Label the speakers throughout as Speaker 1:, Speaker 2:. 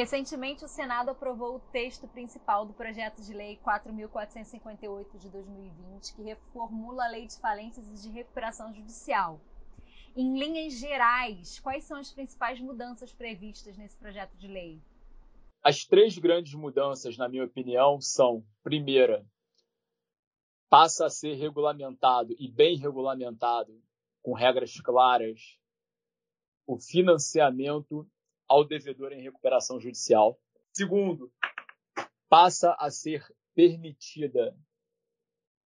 Speaker 1: Recentemente, o Senado aprovou o texto principal do projeto de lei 4.458 de 2020, que reformula a lei de falências e de recuperação judicial. Em linhas gerais, quais são as principais mudanças previstas nesse projeto de lei?
Speaker 2: As três grandes mudanças, na minha opinião, são: primeira, passa a ser regulamentado e bem regulamentado, com regras claras, o financiamento ao devedor em recuperação judicial. Segundo, passa a ser permitida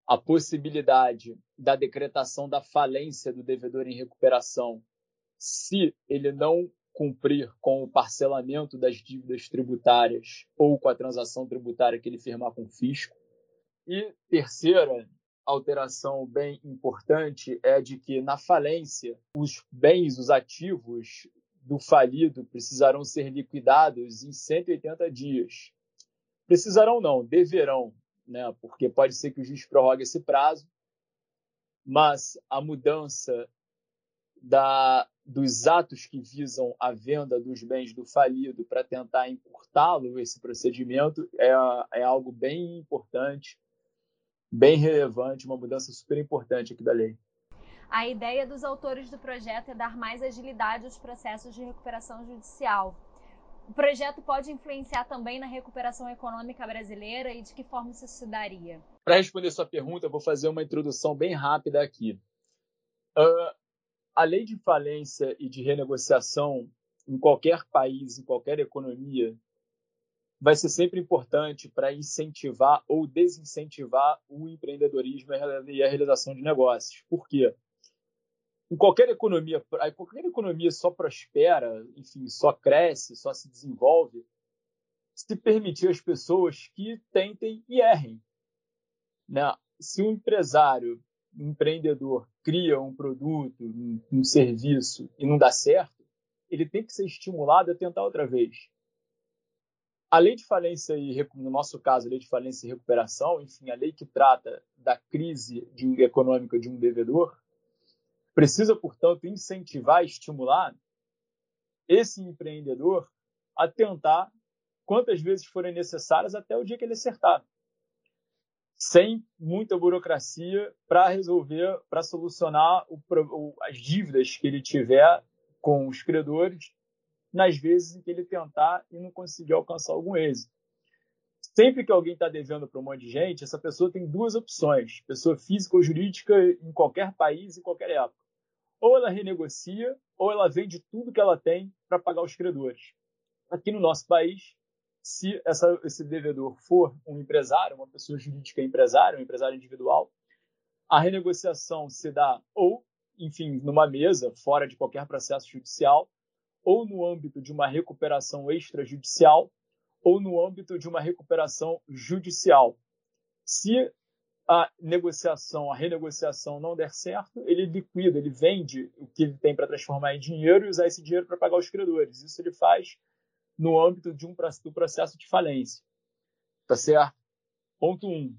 Speaker 2: a possibilidade da decretação da falência do devedor em recuperação se ele não cumprir com o parcelamento das dívidas tributárias ou com a transação tributária que ele firmar com o fisco. E terceira alteração bem importante é de que na falência os bens, os ativos do falido precisarão ser liquidados em 180 dias. Precisarão não, deverão, né? porque pode ser que o juiz prorrogue esse prazo, mas a mudança da, dos atos que visam a venda dos bens do falido para tentar encurtá-lo, esse procedimento, é, é algo bem importante, bem relevante, uma mudança super importante aqui da lei.
Speaker 1: A ideia dos autores do projeto é dar mais agilidade aos processos de recuperação judicial. O projeto pode influenciar também na recuperação econômica brasileira e de que forma isso se daria?
Speaker 2: Para responder sua pergunta, eu vou fazer uma introdução bem rápida aqui. Uh, a lei de falência e de renegociação em qualquer país, em qualquer economia, vai ser sempre importante para incentivar ou desincentivar o empreendedorismo e a realização de negócios. Por quê? Em qualquer economia, qualquer economia só prospera, enfim, só cresce, só se desenvolve, se permitir às pessoas que tentem e errem. Né? Se um empresário, um empreendedor cria um produto, um, um serviço e não dá certo, ele tem que ser estimulado a tentar outra vez. A lei de falência e, no nosso caso, a lei de falência e recuperação, enfim, a lei que trata da crise de, econômica de um devedor, Precisa, portanto, incentivar, estimular esse empreendedor a tentar quantas vezes forem necessárias até o dia que ele acertar. Sem muita burocracia para resolver, para solucionar o, o, as dívidas que ele tiver com os credores nas vezes em que ele tentar e não conseguir alcançar algum êxito. Sempre que alguém está devendo para um monte de gente, essa pessoa tem duas opções: pessoa física ou jurídica em qualquer país, em qualquer época ou ela renegocia, ou ela vende tudo que ela tem para pagar os credores. Aqui no nosso país, se essa, esse devedor for um empresário, uma pessoa jurídica empresária, um empresário individual, a renegociação se dá ou, enfim, numa mesa, fora de qualquer processo judicial, ou no âmbito de uma recuperação extrajudicial, ou no âmbito de uma recuperação judicial. Se a negociação, a renegociação não der certo, ele liquida, ele vende o que ele tem para transformar em dinheiro e usar esse dinheiro para pagar os credores. Isso ele faz no âmbito de um do processo de falência. Tá certo? Ponto 1. Um.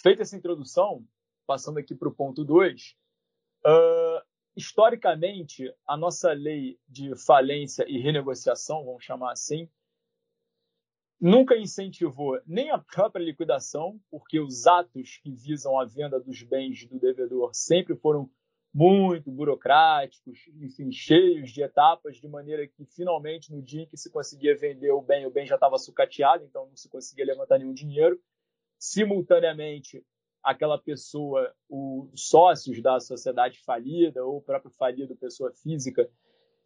Speaker 2: Feita essa introdução, passando aqui para o ponto 2, uh, historicamente, a nossa lei de falência e renegociação, vamos chamar assim, nunca incentivou nem a própria liquidação, porque os atos que visam a venda dos bens do devedor sempre foram muito burocráticos, enfim, cheios de etapas, de maneira que finalmente no dia em que se conseguia vender o bem, o bem já estava sucateado, então não se conseguia levantar nenhum dinheiro. Simultaneamente, aquela pessoa, os sócios da sociedade falida ou o próprio falido, pessoa física,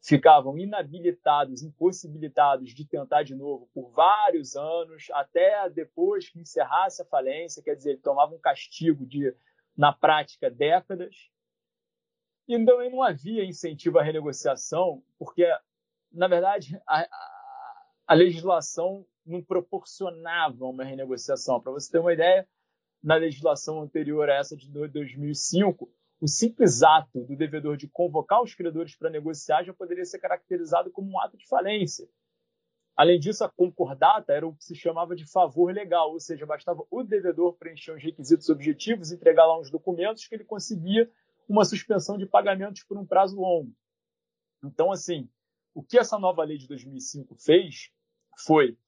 Speaker 2: ficavam inabilitados, impossibilitados de tentar de novo por vários anos, até depois que encerrasse a falência, quer dizer, tomavam um castigo de, na prática, décadas. E também não havia incentivo à renegociação, porque, na verdade, a, a, a legislação não proporcionava uma renegociação. Para você ter uma ideia, na legislação anterior a essa de 2005, o simples ato do devedor de convocar os credores para negociar já poderia ser caracterizado como um ato de falência. Além disso, a concordata era o que se chamava de favor legal, ou seja, bastava o devedor preencher os requisitos objetivos, entregar lá uns documentos que ele conseguia uma suspensão de pagamentos por um prazo longo. Então, assim, o que essa nova lei de 2005 fez foi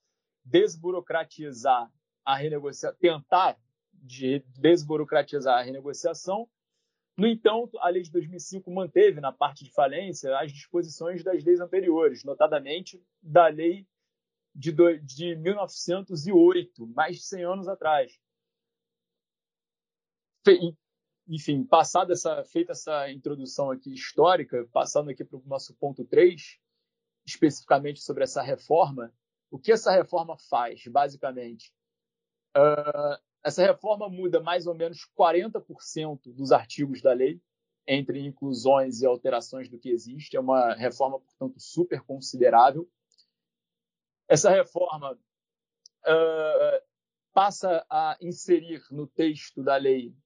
Speaker 2: desburocratizar a renegociação, tentar de desburocratizar a renegociação. No entanto, a lei de 2005 manteve na parte de falência as disposições das leis anteriores, notadamente da lei de, do, de 1908, mais de 100 anos atrás. Enfim, passada essa, feita essa introdução aqui histórica, passando aqui para o nosso ponto 3, especificamente sobre essa reforma, o que essa reforma faz, basicamente? Uh, essa reforma muda mais ou menos 40% dos artigos da lei, entre inclusões e alterações do que existe. É uma reforma, portanto, super considerável. Essa reforma uh, passa a inserir no texto da lei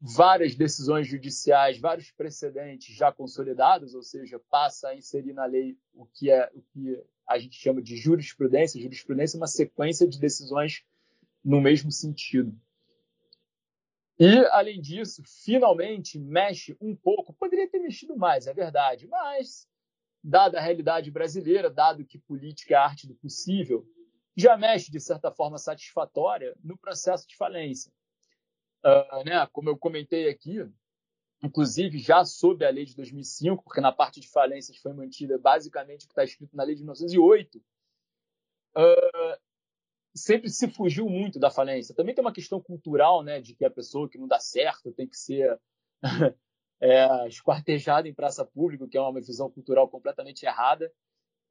Speaker 2: várias decisões judiciais, vários precedentes já consolidados, ou seja, passa a inserir na lei o que é o que a gente chama de jurisprudência. Jurisprudência é uma sequência de decisões no mesmo sentido. E, além disso, finalmente mexe um pouco, poderia ter mexido mais, é verdade, mas, dada a realidade brasileira, dado que política é a arte do possível, já mexe, de certa forma, satisfatória no processo de falência. Uh, né, como eu comentei aqui, inclusive já sob a lei de 2005, porque na parte de falências foi mantida basicamente o que está escrito na lei de 1908, uh, sempre se fugiu muito da falência. Também tem uma questão cultural, né, de que a pessoa que não dá certo tem que ser é, esquartejada em praça pública, que é uma visão cultural completamente errada,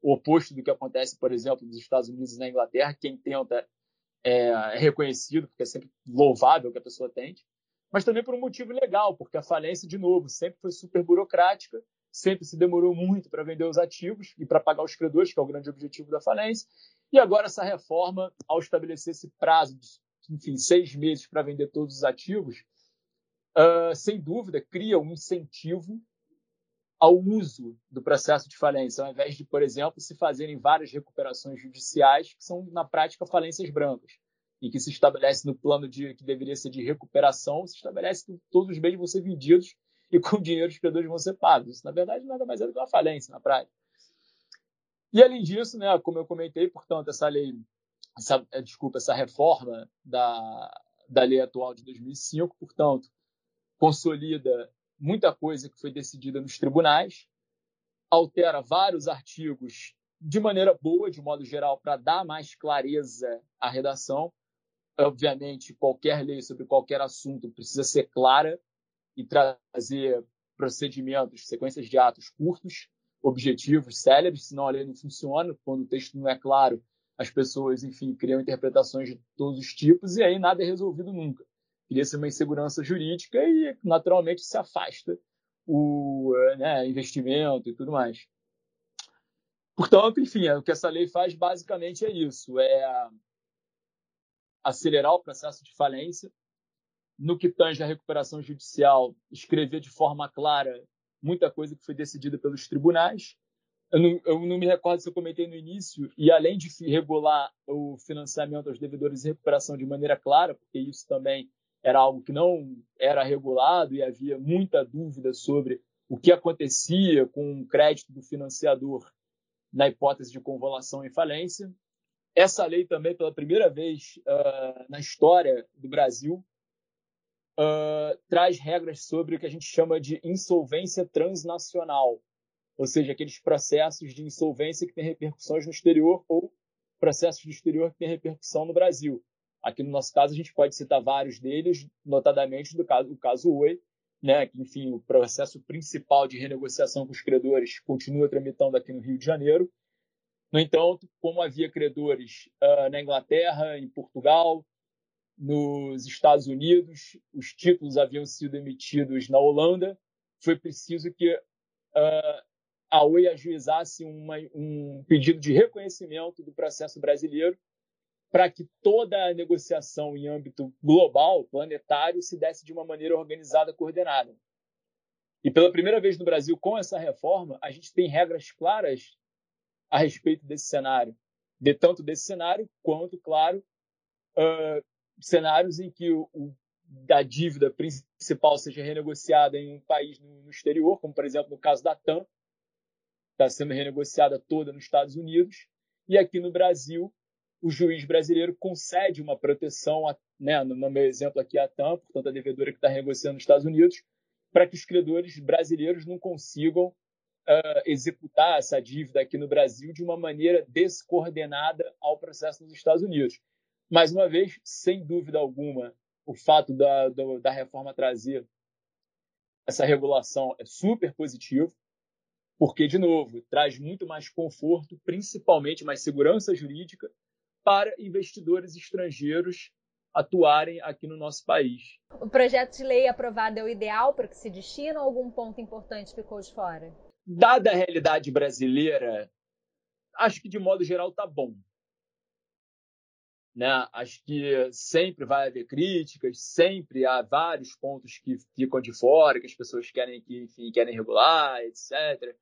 Speaker 2: o oposto do que acontece, por exemplo, nos Estados Unidos e na Inglaterra. Quem tenta é, é reconhecido, porque é sempre louvável que a pessoa tente, mas também por um motivo legal, porque a falência, de novo, sempre foi super burocrática, sempre se demorou muito para vender os ativos e para pagar os credores, que é o grande objetivo da falência, e agora essa reforma, ao estabelecer esse prazo de, enfim, seis meses para vender todos os ativos, uh, sem dúvida cria um incentivo ao uso do processo de falência, ao invés de, por exemplo, se fazerem várias recuperações judiciais, que são, na prática, falências brancas, em que se estabelece no plano de que deveria ser de recuperação, se estabelece que todos os bens vão ser vendidos e com dinheiro os credores vão ser pagos. Isso, na verdade, nada mais é do que uma falência na prática. E além disso, né, como eu comentei, portanto, essa lei, essa, eh, desculpa, essa reforma da, da lei atual de 2005, portanto, consolida muita coisa que foi decidida nos tribunais, altera vários artigos de maneira boa, de modo geral, para dar mais clareza à redação. Obviamente, qualquer lei sobre qualquer assunto precisa ser clara e trazer procedimentos, sequências de atos curtos objetivos célebres, senão a lei não funciona. Quando o texto não é claro, as pessoas, enfim, criam interpretações de todos os tipos e aí nada é resolvido nunca. Cria-se uma insegurança jurídica e, naturalmente, se afasta o né, investimento e tudo mais. Portanto, enfim, é, o que essa lei faz basicamente é isso: é acelerar o processo de falência. No que tange à recuperação judicial, escrever de forma clara muita coisa que foi decidida pelos tribunais. Eu não, eu não, me recordo se eu comentei no início, e além de regular o financiamento aos devedores e recuperação de maneira clara, porque isso também era algo que não era regulado e havia muita dúvida sobre o que acontecia com o crédito do financiador na hipótese de convolução e falência. Essa lei também, pela primeira vez uh, na história do Brasil, uh, traz regras sobre o que a gente chama de insolvência transnacional, ou seja, aqueles processos de insolvência que têm repercussões no exterior ou processos do exterior que têm repercussão no Brasil. Aqui no nosso caso, a gente pode citar vários deles, notadamente do caso, o caso Oi, né, que, enfim, o processo principal de renegociação com os credores continua tramitando aqui no Rio de Janeiro. No entanto, como havia credores uh, na Inglaterra, em Portugal, nos Estados Unidos, os títulos haviam sido emitidos na Holanda, foi preciso que uh, a Oi ajuizasse uma, um pedido de reconhecimento do processo brasileiro para que toda a negociação em âmbito global, planetário, se desse de uma maneira organizada, coordenada. E pela primeira vez no Brasil, com essa reforma, a gente tem regras claras a respeito desse cenário, de tanto desse cenário quanto, claro, uh, cenários em que o, o, a dívida principal seja renegociada em um país no, no, exterior, como por exemplo no caso da TAM, está sendo renegociada toda nos Estados Unidos, e aqui no Brasil, o juiz brasileiro concede uma proteção, né, no meu exemplo aqui, a TAM, portanto, a devedora que está renegociando nos Estados Unidos, para que os credores brasileiros não consigam uh, executar essa dívida aqui no Brasil de uma maneira descoordenada ao processo nos Estados Unidos. Mais uma vez, sem dúvida alguma, o fato da, da, da reforma trazer essa regulação é super positivo, porque, de novo, traz muito mais conforto, principalmente mais segurança jurídica para investidores estrangeiros atuarem aqui no nosso país.
Speaker 1: O projeto de lei aprovado é o ideal para que se destina ou algum ponto importante ficou de fora?
Speaker 2: Dada a realidade brasileira, acho que de modo geral está bom. Né? Acho que sempre vai haver críticas, sempre há vários pontos que ficam de fora, que as pessoas querem que, enfim, querem regular, etc.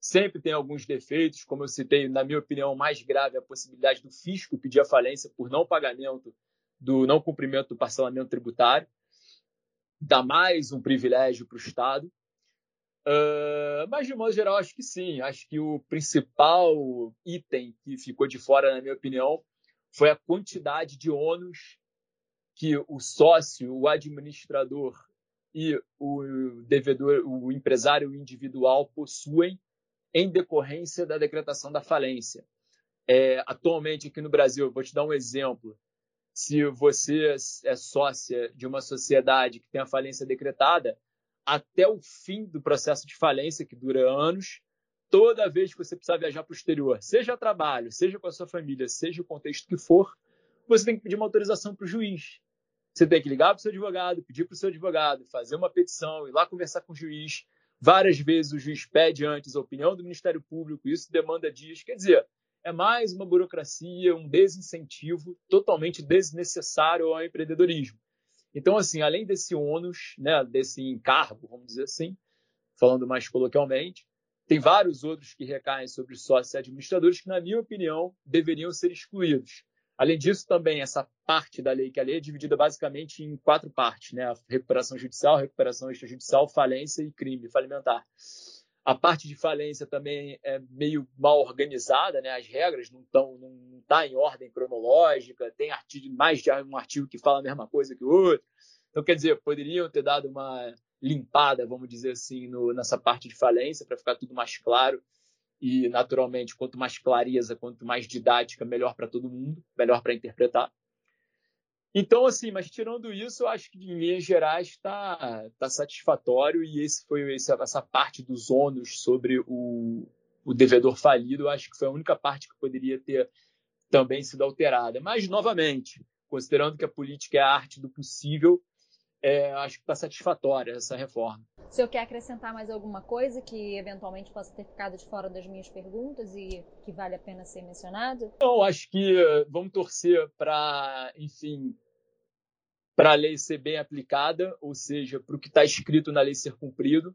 Speaker 2: Sempre tem alguns defeitos, como eu citei, na minha opinião, mais grave a possibilidade do fisco pedir a falência por não pagamento do não cumprimento do parcelamento tributário, dá mais um privilégio para o Estado. Uh, mas, de modo geral, acho que sim. Acho que o principal item que ficou de fora, na minha opinião, foi a quantidade de ônus que o sócio, o administrador e o devedor, o empresário individual possuem em decorrência da decretação da falência. É, atualmente aqui no Brasil, vou te dar um exemplo. Se você é sócia de uma sociedade que tem a falência decretada, até o fim do processo de falência, que dura anos, toda vez que você precisar viajar para o exterior, seja a trabalho, seja com a sua família, seja o contexto que for, você tem que pedir uma autorização para o juiz. Você tem que ligar para o seu advogado, pedir para o seu advogado, fazer uma petição, ir lá conversar com o juiz. Várias vezes o juiz pede antes a opinião do Ministério Público, isso demanda dias. Quer dizer, é mais uma burocracia, um desincentivo totalmente desnecessário ao empreendedorismo. Então, assim, além desse ônus, né, desse encargo, vamos dizer assim, falando mais coloquialmente, tem vários outros que recaem sobre sócios e administradores que, na minha opinião, deveriam ser excluídos. Além disso, também essa parte da lei, que a lei é dividida basicamente em quatro partes, né? A recuperação judicial, recuperação extrajudicial, falência e crime falimentar. A parte de falência também é meio mal organizada, né? As regras não estão não tá em ordem cronológica, tem artigo, mais de um artigo que fala a mesma coisa que o outro. Então, quer dizer, poderiam ter dado uma limpada, vamos dizer assim, no, nessa parte de falência, para ficar tudo mais claro. E, naturalmente, quanto mais clareza, quanto mais didática, melhor para todo mundo, melhor para interpretar. Então, assim, mas tirando isso, eu acho que em linhas gerais está tá satisfatório e esse foi esse, essa parte dos ônus sobre o, o devedor falido, eu acho que foi a única parte que poderia ter também sido alterada. Mas, novamente, considerando que a política é a arte do possível, é, acho que está satisfatória essa reforma.
Speaker 1: O senhor quer acrescentar mais alguma coisa que eventualmente possa ter ficado de fora das minhas perguntas e que vale a pena ser mencionado?
Speaker 2: Não, acho que eh, vamos torcer para, enfim, para a lei ser bem aplicada, ou seja, para o que está escrito na lei ser cumprido.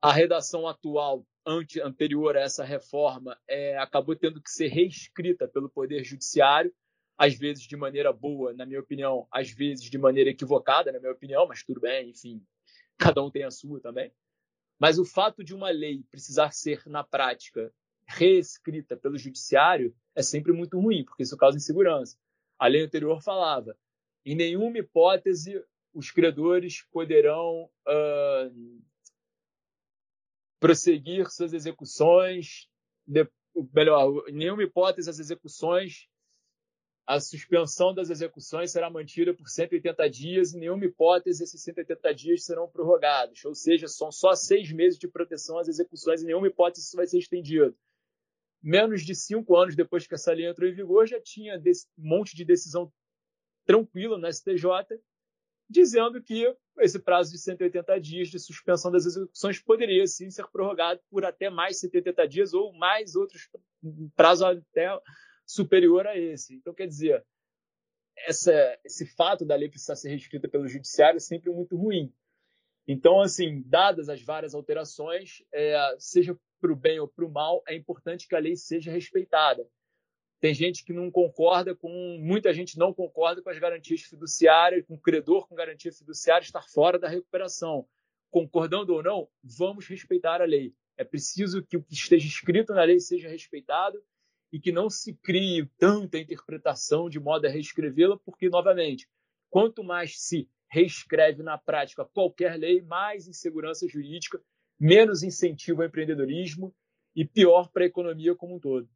Speaker 2: A redação atual, ante, anterior a essa reforma, é, acabou tendo que ser reescrita pelo Poder Judiciário às vezes de maneira boa, na minha opinião, às vezes de maneira equivocada, na minha opinião, mas tudo bem, enfim, cada um tem a sua também. Mas o fato de uma lei precisar ser, na prática, reescrita pelo judiciário é sempre muito ruim, porque isso causa insegurança. A lei anterior falava: em nenhuma hipótese os credores poderão uh, prosseguir suas execuções, de, melhor, em nenhuma hipótese as execuções a suspensão das execuções será mantida por 180 dias e, nenhuma hipótese, esses 180 dias serão prorrogados. Ou seja, são só seis meses de proteção às execuções e, nenhuma hipótese, isso vai ser estendido. Menos de cinco anos depois que essa lei entrou em vigor, já tinha um monte de decisão tranquila no STJ, dizendo que esse prazo de 180 dias de suspensão das execuções poderia sim ser prorrogado por até mais 180 dias ou mais outros prazos até superior a esse. Então, quer dizer, essa, esse fato da lei precisar ser reescrita pelo judiciário é sempre muito ruim. Então, assim, dadas as várias alterações, é, seja para o bem ou para o mal, é importante que a lei seja respeitada. Tem gente que não concorda com, muita gente não concorda com as garantias fiduciárias, com o credor com garantia fiduciária estar fora da recuperação. Concordando ou não, vamos respeitar a lei. É preciso que o que esteja escrito na lei seja respeitado e que não se crie tanta interpretação de modo a reescrevê-la, porque, novamente, quanto mais se reescreve na prática qualquer lei, mais insegurança jurídica, menos incentivo ao empreendedorismo e pior para a economia como um todo.